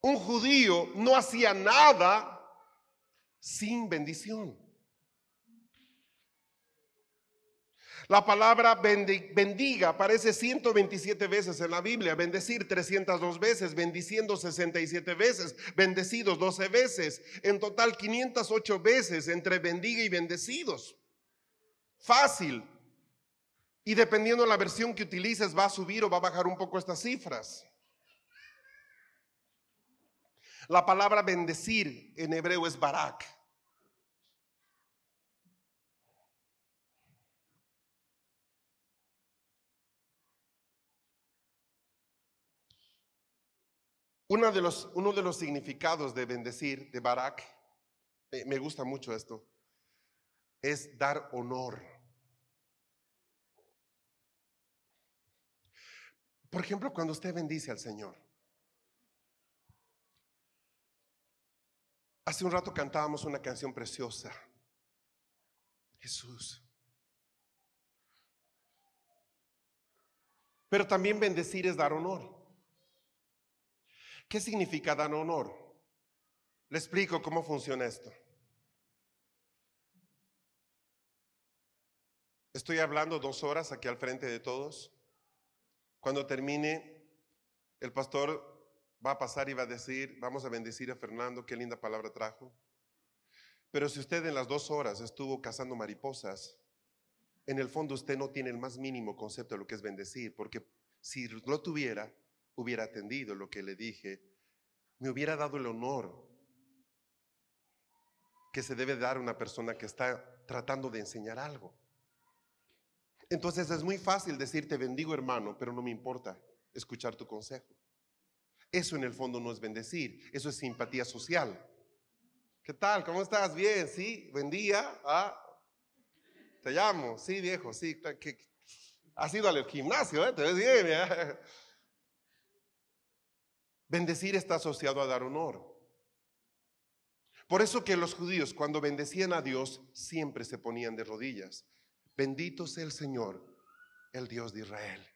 Un judío no hacía nada sin bendición. La palabra bendiga aparece 127 veces en la Biblia, bendecir 302 veces, bendiciendo 67 veces, bendecidos 12 veces, en total 508 veces entre bendiga y bendecidos. Fácil. Y dependiendo de la versión que utilices va a subir o va a bajar un poco estas cifras. La palabra bendecir en hebreo es barak. Uno de, los, uno de los significados de bendecir, de Barak, me gusta mucho esto, es dar honor. Por ejemplo, cuando usted bendice al Señor. Hace un rato cantábamos una canción preciosa. Jesús. Pero también bendecir es dar honor. ¿Qué significa dar honor? Le explico cómo funciona esto. Estoy hablando dos horas aquí al frente de todos. Cuando termine, el pastor va a pasar y va a decir, vamos a bendecir a Fernando, qué linda palabra trajo. Pero si usted en las dos horas estuvo cazando mariposas, en el fondo usted no tiene el más mínimo concepto de lo que es bendecir, porque si lo tuviera, hubiera atendido lo que le dije, me hubiera dado el honor que se debe dar a una persona que está tratando de enseñar algo. Entonces es muy fácil decirte bendigo hermano, pero no me importa escuchar tu consejo. Eso en el fondo no es bendecir, eso es simpatía social. ¿Qué tal? ¿Cómo estás? Bien, sí, buen día. Ah, te llamo, sí, viejo, sí. has ido al gimnasio, ¿eh? Te ves bien. Bendecir está asociado a dar honor. Por eso que los judíos cuando bendecían a Dios siempre se ponían de rodillas. Bendito sea el Señor, el Dios de Israel,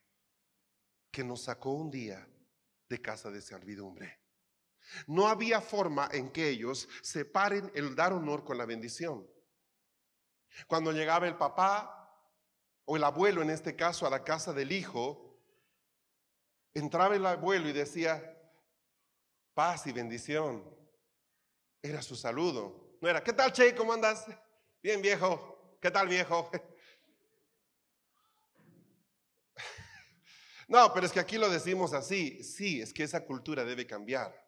que nos sacó un día de casa de servidumbre. No había forma en que ellos separen el dar honor con la bendición. Cuando llegaba el papá o el abuelo, en este caso, a la casa del hijo, entraba el abuelo y decía, paz y bendición. Era su saludo. No era, ¿qué tal, Che? ¿Cómo andas? Bien, viejo. ¿Qué tal, viejo? No, pero es que aquí lo decimos así. Sí, es que esa cultura debe cambiar.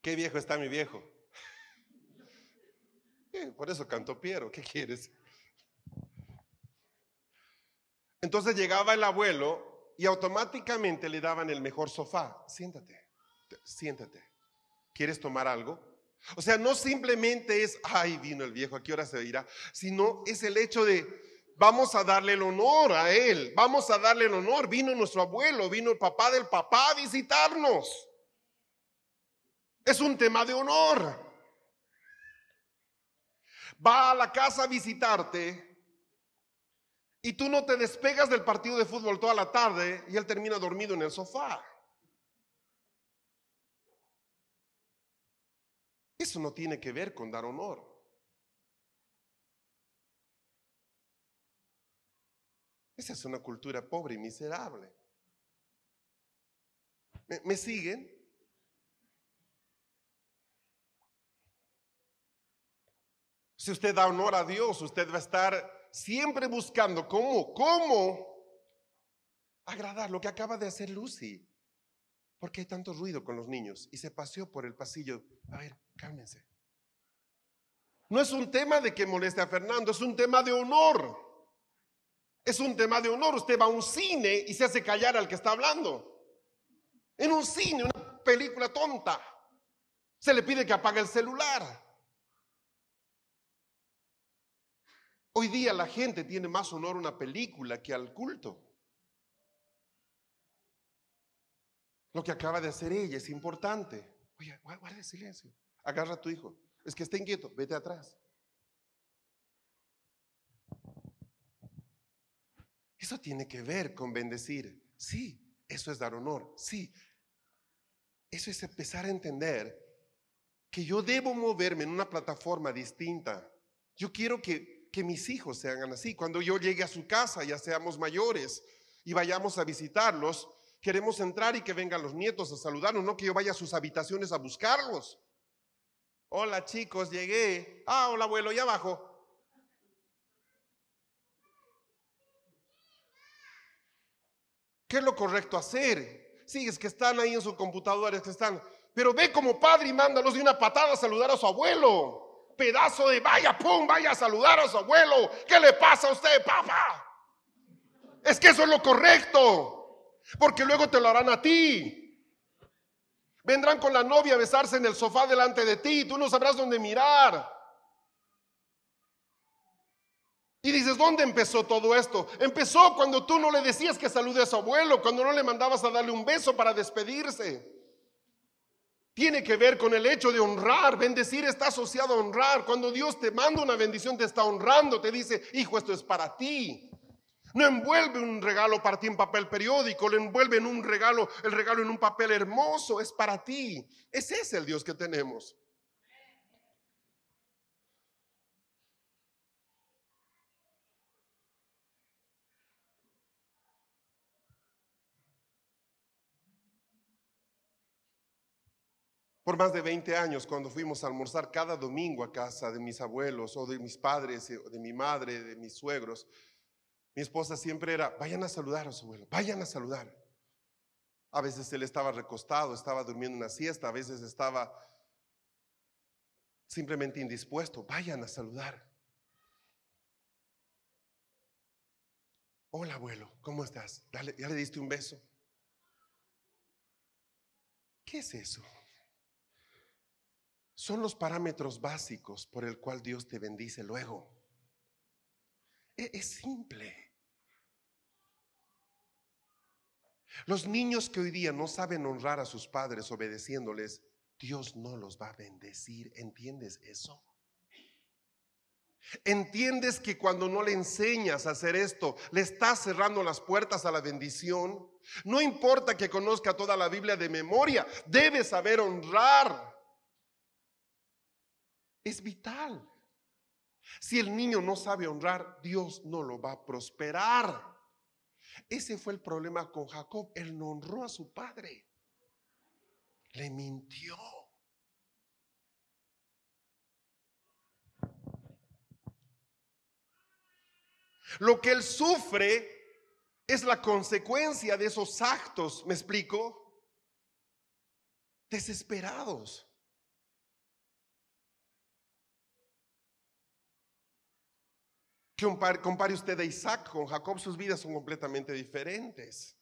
¿Qué viejo está mi viejo? <laughs> por eso cantó Piero. ¿Qué quieres? Entonces llegaba el abuelo y automáticamente le daban el mejor sofá. Siéntate, siéntate. ¿Quieres tomar algo? O sea, no simplemente es, ay, vino el viejo, ¿a qué hora se irá? Sino es el hecho de, vamos a darle el honor a él, vamos a darle el honor. Vino nuestro abuelo, vino el papá del papá a visitarnos. Es un tema de honor. Va a la casa a visitarte y tú no te despegas del partido de fútbol toda la tarde y él termina dormido en el sofá. Eso no tiene que ver con dar honor. Esa es una cultura pobre y miserable. ¿Me, siguen? Si usted da honor a Dios, usted va a estar siempre buscando cómo, cómo agradar lo que acaba de hacer Lucy. Porque hay tanto ruido con los niños y se paseó por el pasillo. A ver, cálmense. No es un tema de que moleste a Fernando, es un tema de honor. Es un tema de honor. Usted va a un cine y se hace callar al que está hablando. En un cine, una película tonta, se le pide que apague el celular. Hoy día la gente tiene más honor a una película que al culto. Lo que acaba de hacer ella es importante. Oye, guarda silencio. Agarra a tu hijo. Es que está inquieto, vete atrás. Eso tiene que ver con bendecir. Sí, eso es dar honor. Sí, eso es empezar a entender que yo debo moverme en una plataforma distinta. Yo quiero que, que mis hijos se hagan así. Cuando yo llegue a su casa, ya seamos mayores y vayamos a visitarlos, queremos entrar y que vengan los nietos a saludarnos, no que yo vaya a sus habitaciones a buscarlos. Hola chicos, llegué. Ah, hola abuelo, ya abajo. ¿Qué es lo correcto hacer? Sí, es que están ahí en su computadora, que están. Pero ve como padre y mándalos de una patada a saludar a su abuelo. Pedazo de vaya, pum, vaya a saludar a su abuelo. ¿Qué le pasa a usted, papá? Es que eso es lo correcto. Porque luego te lo harán a ti. Vendrán con la novia a besarse en el sofá delante de ti. Tú no sabrás dónde mirar. Y dices, ¿dónde empezó todo esto? Empezó cuando tú no le decías que salude a su abuelo, cuando no le mandabas a darle un beso para despedirse. Tiene que ver con el hecho de honrar. Bendecir está asociado a honrar. Cuando Dios te manda una bendición, te está honrando. Te dice, hijo, esto es para ti. No envuelve un regalo para ti en papel periódico, le envuelve en un regalo, el regalo en un papel hermoso, es para ti. Ese es el Dios que tenemos. Por más de 20 años, cuando fuimos a almorzar cada domingo a casa de mis abuelos o de mis padres, o de mi madre, de mis suegros, mi esposa siempre era, vayan a saludar a su abuelo, vayan a saludar. A veces él estaba recostado, estaba durmiendo una siesta, a veces estaba simplemente indispuesto, vayan a saludar. Hola abuelo, ¿cómo estás? ¿Ya le diste un beso? ¿Qué es eso? Son los parámetros básicos por el cual Dios te bendice luego. E-, es, simple. Los niños que hoy día no saben honrar a sus padres obedeciéndoles, Dios no los va a bendecir. ¿Entiendes eso? ¿Entiendes que cuando no le enseñas a hacer esto, le estás cerrando las puertas a la bendición? No importa que conozca toda la Biblia de memoria, debes saber honrar es vital. Si el niño no sabe honrar, Dios no lo va a prosperar. Ese fue el problema con Jacob. Él no honró a su padre. Le mintió. Lo que él sufre es la consecuencia de esos actos, ¿me explico? Desesperados. Compare, usted a Isaac con Jacob, sus vidas son completamente diferentes.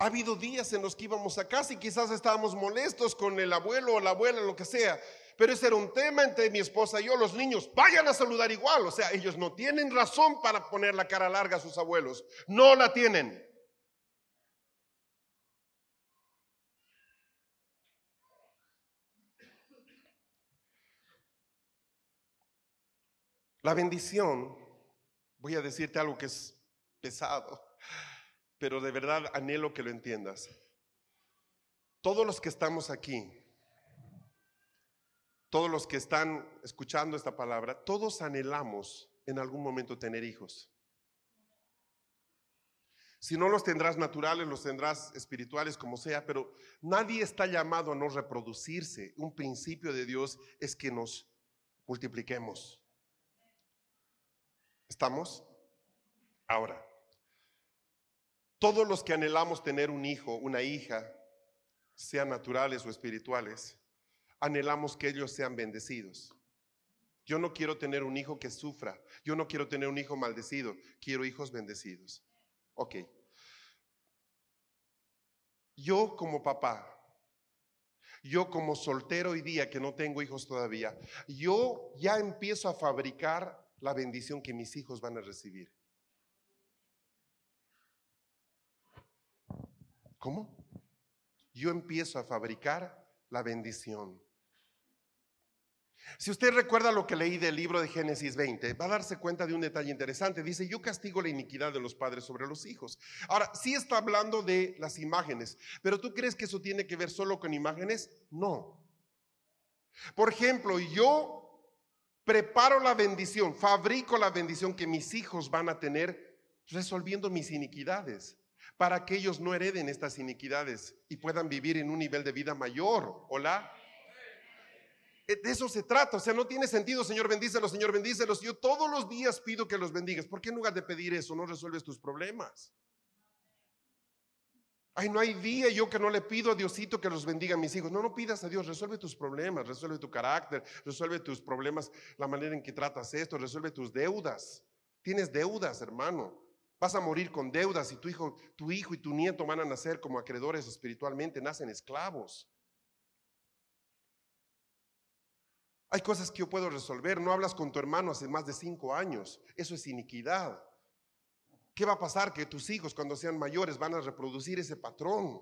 Ha habido días en los que íbamos a casa y quizás estábamos molestos con el abuelo o la abuela, lo que sea. Pero ese era un tema entre mi esposa y yo. Los niños vayan a saludar igual. O sea, ellos no tienen razón para poner la cara larga a sus abuelos. No la tienen. La bendición, voy a decirte algo que es pesado, pero de verdad anhelo que lo entiendas. Todos los que estamos aquí, todos los que están escuchando esta palabra, todos anhelamos en algún momento tener hijos. Si no los tendrás naturales, los tendrás espirituales, como sea, pero nadie está llamado a no reproducirse. Un principio de Dios es que nos multipliquemos. ¿Estamos? Ahora, todos los que anhelamos tener un hijo, una hija, sean naturales o espirituales, anhelamos que ellos sean bendecidos. Yo no quiero tener un hijo que sufra, yo no quiero tener un hijo maldecido, quiero hijos bendecidos. Ok. Yo como papá, yo como soltero hoy día que no tengo hijos todavía, yo ya empiezo a fabricar la bendición que mis hijos van a recibir. ¿Cómo? Yo empiezo a fabricar la bendición. Si usted recuerda lo que leí del libro de Génesis 20, va a darse cuenta de un detalle interesante. Dice, yo castigo la iniquidad de los padres sobre los hijos. Ahora, sí está hablando de las imágenes, pero ¿tú crees que eso tiene que ver solo con imágenes? No. Por ejemplo, yo preparo la bendición, fabrico la bendición que mis hijos van a tener resolviendo mis iniquidades para que ellos no hereden estas iniquidades y puedan vivir en un nivel de vida mayor. Hola. Eh, de eso se trata, o sea, no tiene sentido, Señor, bendícelos, Señor, bendícelos. Yo todos los días pido que los bendigas. ¿Por qué en lugar de pedir eso no resuelves tus problemas? Ay, no hay día yo que no le pido a Diosito que los bendiga a mis hijos. No, no pidas a Dios, resuelve tus problemas, resuelve tu carácter, resuelve tus problemas, la manera en que tratas esto, resuelve tus deudas. Tienes deudas, hermano. Vas a morir con deudas y tu hijo, tu hijo y tu nieto van a nacer como acreedores espiritualmente, nacen esclavos. Hay cosas que yo puedo resolver. No hablas con tu hermano hace más de cinco años. Eso es iniquidad. ¿Qué va a pasar? Que tus hijos cuando sean mayores van a reproducir ese patrón.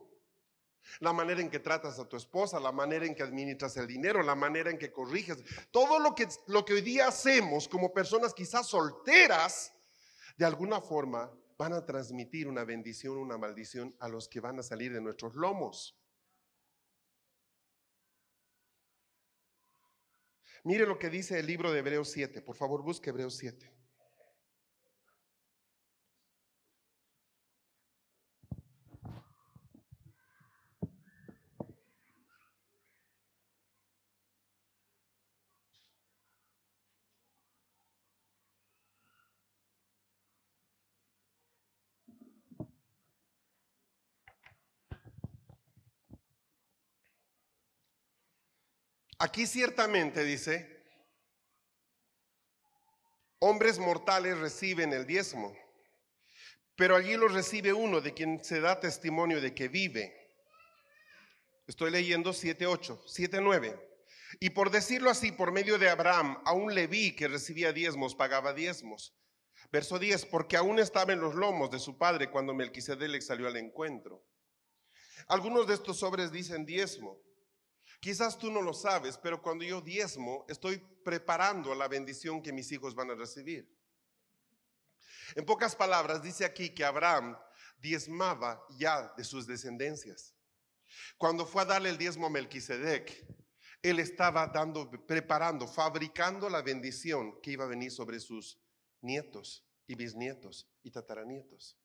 La manera en que tratas a tu esposa, la manera en que administras el dinero, la manera en que corriges. Todo lo que, lo que hoy día hacemos como personas quizás solteras de alguna forma van a transmitir una bendición, una maldición a los que van a salir de nuestros lomos. Mire lo que dice el libro de Hebreos 7. Por favor, busque Hebreos 7. Aquí ciertamente dice, hombres mortales reciben el diezmo, pero allí lo recibe uno de quien se da testimonio de que vive. Estoy leyendo 7.8, 7.9. Y por decirlo así, por medio de Abraham, aún Leví que recibía diezmos, pagaba diezmos. Verso 10, porque aún estaba en los lomos de su padre cuando Melquisedec salió al encuentro. Algunos de estos sobres dicen diezmo. Quizás tú no lo sabes, pero cuando yo diezmo, estoy preparando la bendición que mis hijos van a recibir. En pocas palabras, dice aquí que Abraham diezmaba ya de sus descendencias. Cuando fue a darle el diezmo a Melquisedec, él estaba dando, preparando, fabricando la bendición que iba a venir sobre sus nietos y bisnietos y tataranietos.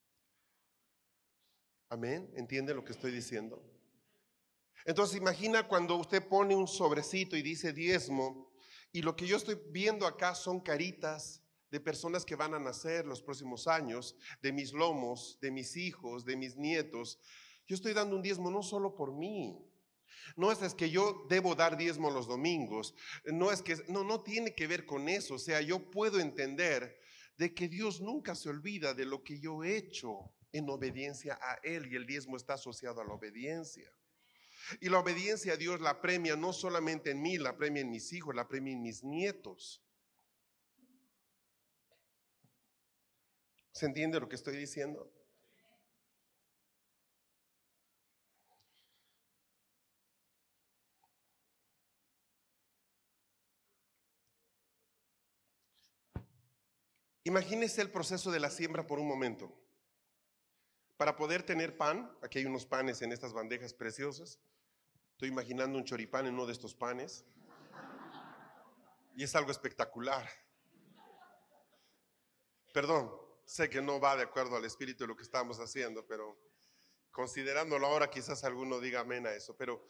Amén. ¿Entiende lo que estoy diciendo? Entonces imagina cuando usted pone un sobrecito y dice diezmo, y lo que yo estoy viendo acá son caritas de personas que van a nacer los próximos años, de mis lomos, de mis hijos, de mis nietos. Yo estoy dando un diezmo no solo por mí. No es, que yo debo dar diezmo los domingos. No es que, no, no tiene que ver con eso. O sea, yo puedo entender de que Dios nunca se olvida de lo que yo he hecho en obediencia a Él y el diezmo está asociado a la obediencia. Y la obediencia a Dios la premia no solamente en mí, la premia en mis hijos, la premia en mis nietos. ¿Se entiende lo que estoy diciendo? Imagínese el proceso de la siembra por un momento. Para poder tener pan, aquí hay unos panes en estas bandejas preciosas, Estoy imaginando un choripán en uno de estos panes. Y es algo espectacular. Perdón, sé que no va de acuerdo al espíritu de lo que estamos haciendo, pero considerándolo ahora quizás alguno diga amén a eso. Pero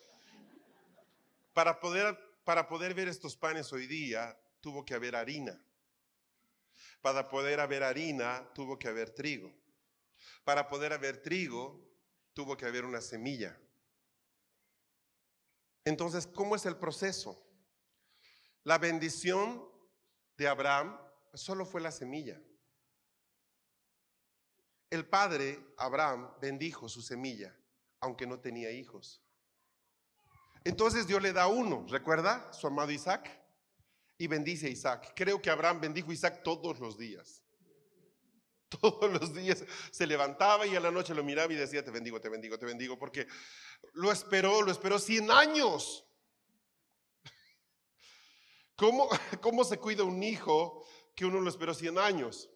para poder, para poder ver estos panes hoy día tuvo que haber harina. Para poder haber harina tuvo que haber trigo. Para poder haber trigo tuvo que haber una semilla. Entonces, ¿cómo es el proceso? La bendición de Abraham solo fue la semilla. El padre, Abraham, bendijo su semilla, aunque no tenía hijos. Entonces Dios le da uno, ¿recuerda? Su amado Isaac. Y bendice a Isaac. Creo que Abraham bendijo a Isaac todos los días. <laughs> Todos los días se levantaba y a la noche lo miraba y decía, te bendigo, te bendigo, te bendigo, porque lo esperó, lo esperó 100 años. ¿Cómo, <laughs> ¿Cómo se cuida un hijo que uno lo esperó 100 años?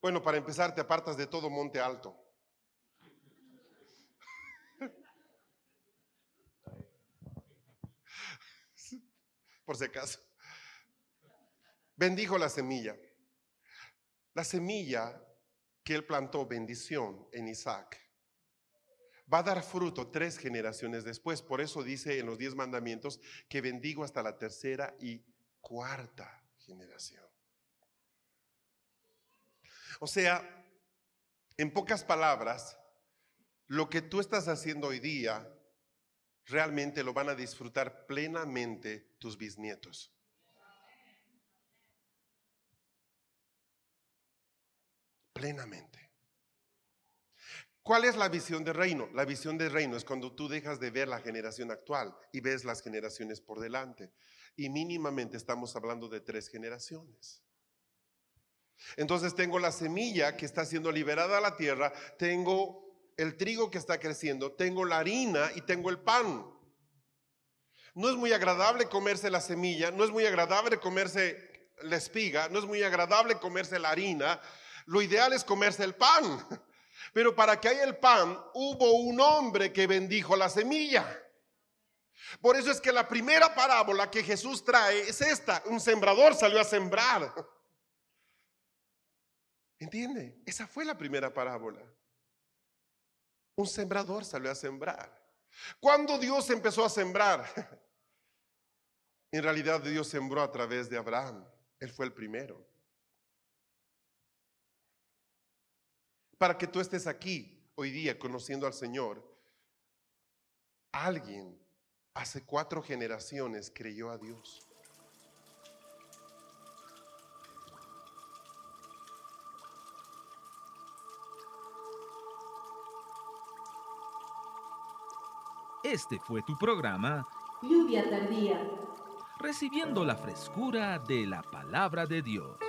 Bueno, para empezar, te apartas de todo monte alto. <laughs> Por si acaso. Bendijo la semilla. La semilla que él plantó, bendición en Isaac, va a dar fruto tres generaciones después. Por eso dice en los diez mandamientos que bendigo hasta la tercera y cuarta generación. O sea, en pocas palabras, lo que tú estás haciendo hoy día, realmente lo van a disfrutar plenamente tus bisnietos. Plenamente. ¿Cuál es la visión del reino? La visión del reino es cuando tú dejas de ver la generación actual y ves las generaciones por delante. Y mínimamente estamos hablando de tres generaciones. Entonces tengo la semilla que está siendo liberada a la tierra, tengo el trigo que está creciendo, tengo la harina y tengo el pan. No es muy agradable comerse la semilla, no es muy agradable comerse la espiga, no es muy agradable comerse la harina. Lo ideal es comerse el pan. <laughs> Pero para que haya el pan, hubo un hombre que bendijo la semilla. Por eso es que la primera parábola que Jesús trae es esta. Un sembrador salió a sembrar. <laughs> ¿Entiende? Esa fue la primera parábola. Un sembrador salió a sembrar. Cuando Dios empezó a sembrar? <laughs> En realidad Dios sembró a través de Abraham. Él fue el primero. Para que tú estés aquí hoy día conociendo al Señor, alguien hace cuatro generaciones creyó a Dios. Este fue tu programa Lluvia tardía. Recibiendo la frescura de la palabra de Dios.